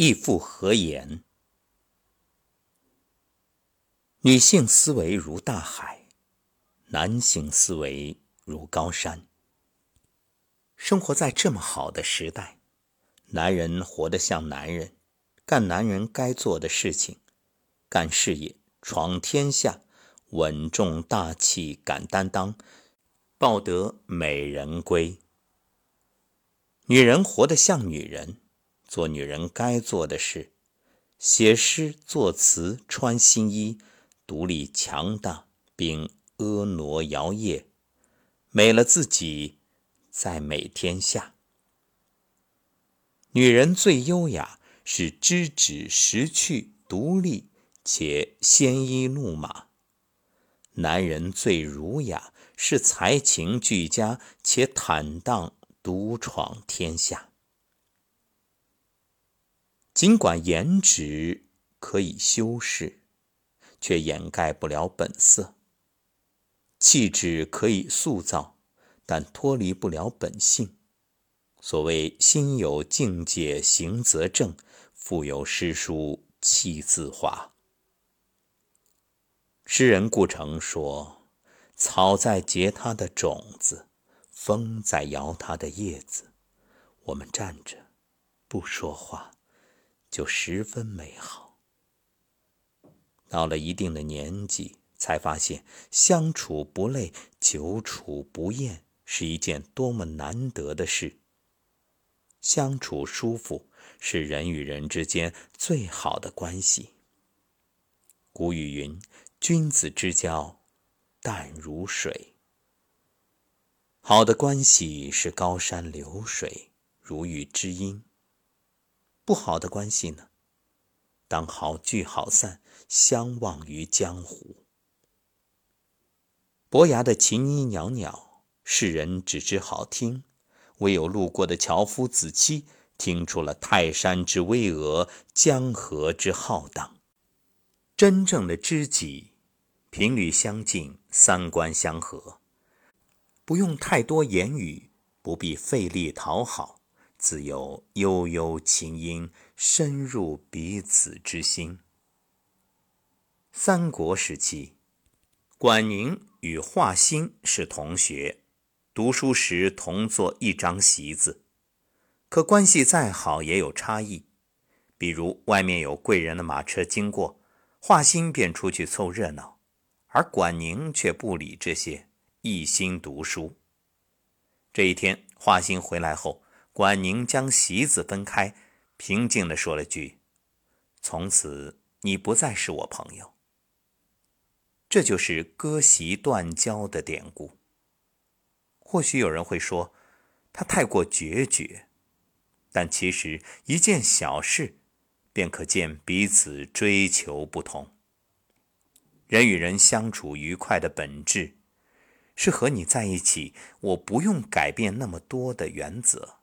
义父何言？女性思维如大海，男性思维如高山。生活在这么好的时代，男人活得像男人，干男人该做的事情，干事业，闯天下，稳重大气，敢担当，抱得美人归。女人活得像女人。做女人该做的事，写诗作词穿新衣，独立强大，并婀娜摇曳，美了自己，再美天下。女人最优雅是知止识趣，独立且鲜衣怒马；男人最儒雅是才情俱佳且坦荡，独闯天下。尽管颜值可以修饰，却掩盖不了本色；气质可以塑造，但脱离不了本性。所谓“心有境界，行则正；腹有诗书，气自华。”诗人顾城说：“草在结它的种子，风在摇它的叶子。我们站着，不说话。”就十分美好。到了一定的年纪，才发现相处不累、久处不厌是一件多么难得的事。相处舒服是人与人之间最好的关系。古语云：“君子之交淡如水。”好的关系是高山流水，如遇知音。不好的关系呢？当好聚好散，相忘于江湖。伯牙的琴音袅袅，世人只知好听，唯有路过的樵夫子期听出了泰山之巍峨，江河之浩荡。真正的知己，频率相近，三观相合，不用太多言语，不必费力讨好。自有悠悠琴音深入彼此之心。三国时期，管宁与华歆是同学，读书时同坐一张席子。可关系再好，也有差异。比如外面有贵人的马车经过，华歆便出去凑热闹，而管宁却不理这些，一心读书。这一天，华歆回来后。管宁将席子分开，平静地说了句：“从此你不再是我朋友。”这就是割席断交的典故。或许有人会说，他太过决绝，但其实一件小事，便可见彼此追求不同。人与人相处愉快的本质，是和你在一起，我不用改变那么多的原则。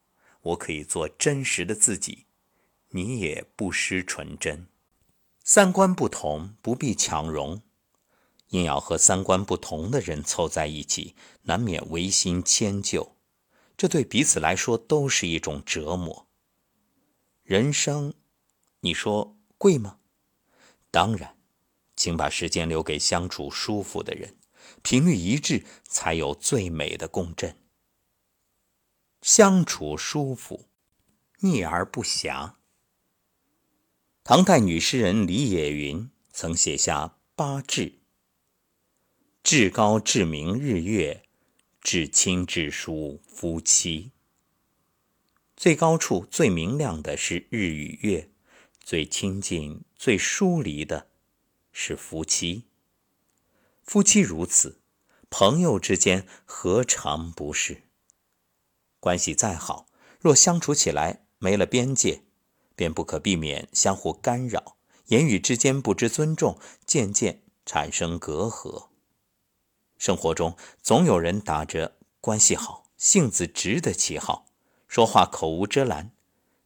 我可以做真实的自己，你也不失纯真。三观不同不必强融，硬要和三观不同的人凑在一起，难免违心迁就，这对彼此来说都是一种折磨。人生，你说贵吗？当然，请把时间留给相处舒服的人，频率一致，才有最美的共振。相处舒服，腻而不暇。唐代女诗人李野云曾写下八至：至高至明日月，至亲至疏夫妻。最高处、最明亮的是日与月，最亲近、最疏离的是夫妻。夫妻如此，朋友之间何尝不是？关系再好，若相处起来没了边界，便不可避免相互干扰，言语之间不知尊重，渐渐产生隔阂。生活中总有人打着关系好、性子直的旗号，说话口无遮拦，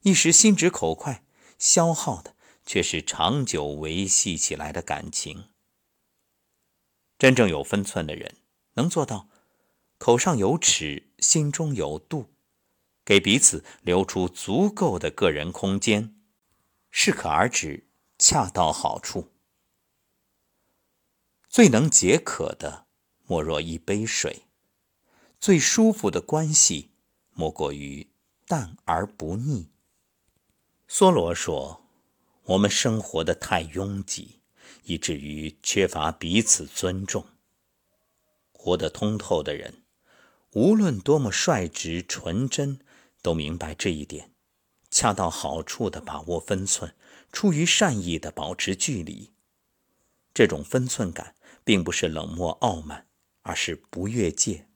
一时心直口快，消耗的却是长久维系起来的感情。真正有分寸的人，能做到。口上有尺，心中有度，给彼此留出足够的个人空间，适可而止，恰到好处。最能解渴的，莫若一杯水；最舒服的关系，莫过于淡而不腻。梭罗说：“我们生活的太拥挤，以至于缺乏彼此尊重。活得通透的人，无论多么率直纯真，都明白这一点。”恰到好处的把握分寸，出于善意的保持距离。这种分寸感，并不是冷漠傲慢，而是不越界。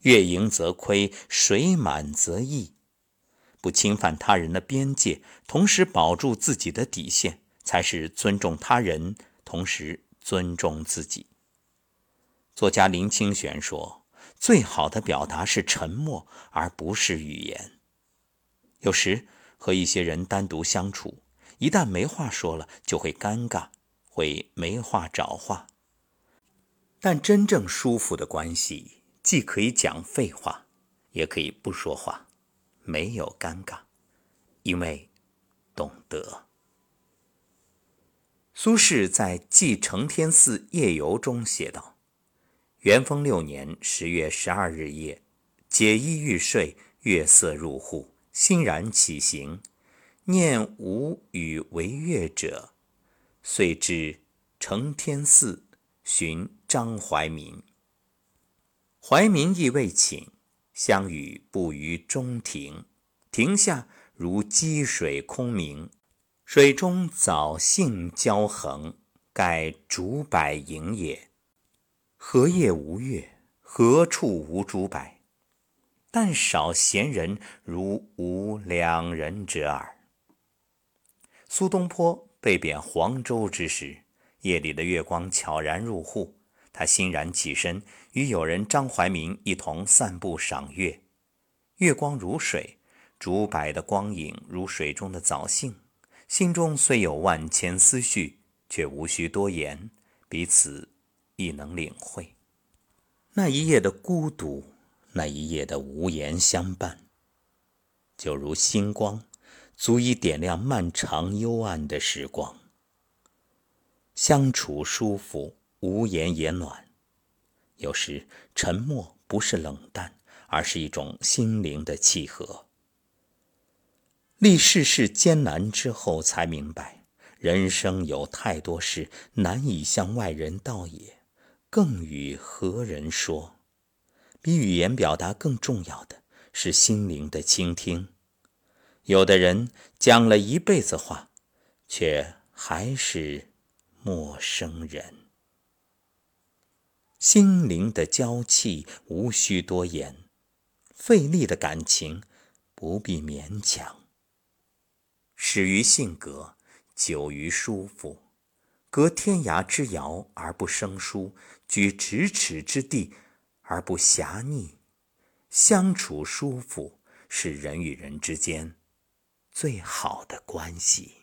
月盈则亏，水满则溢。不侵犯他人的边界，同时保住自己的底线，才是尊重他人，同时尊重自己。作家林清玄说：“最好的表达是沉默，而不是语言。”有时和一些人单独相处，一旦没话说了，就会尴尬，会没话找话。但真正舒服的关系，既可以讲废话，也可以不说话，没有尴尬，因为懂得。苏轼在《寄承天寺夜游》中写道：“元丰六年十月十二日夜，解衣欲睡，月色入户。”欣然起行，念吾与为乐者，遂至承天寺寻张怀民。怀民亦未寝，相与步于中庭。庭下如积水空明，水中藻荇交横，盖竹柏影也。何夜无月？何处无竹柏？但少闲人如吾两人者耳。苏东坡被贬黄州之时，夜里的月光悄然入户，他欣然起身，与友人张怀民一同散步赏月。月光如水，竹柏的光影如水中的藻荇，心中虽有万千思绪，却无需多言，彼此亦能领会。那一夜的孤独。那一夜的无言相伴，就如星光，足以点亮漫长幽暗的时光。相处舒服，无言也暖。有时沉默不是冷淡，而是一种心灵的契合。历世事艰难之后，才明白，人生有太多事难以向外人道也，更与何人说？比语言表达更重要的是心灵的倾听。有的人讲了一辈子话，却还是陌生人。心灵的娇气无需多言，费力的感情不必勉强。始于性格，久于舒服。隔天涯之遥而不生疏，居咫尺之地。而不狭腻，相处舒服是人与人之间最好的关系。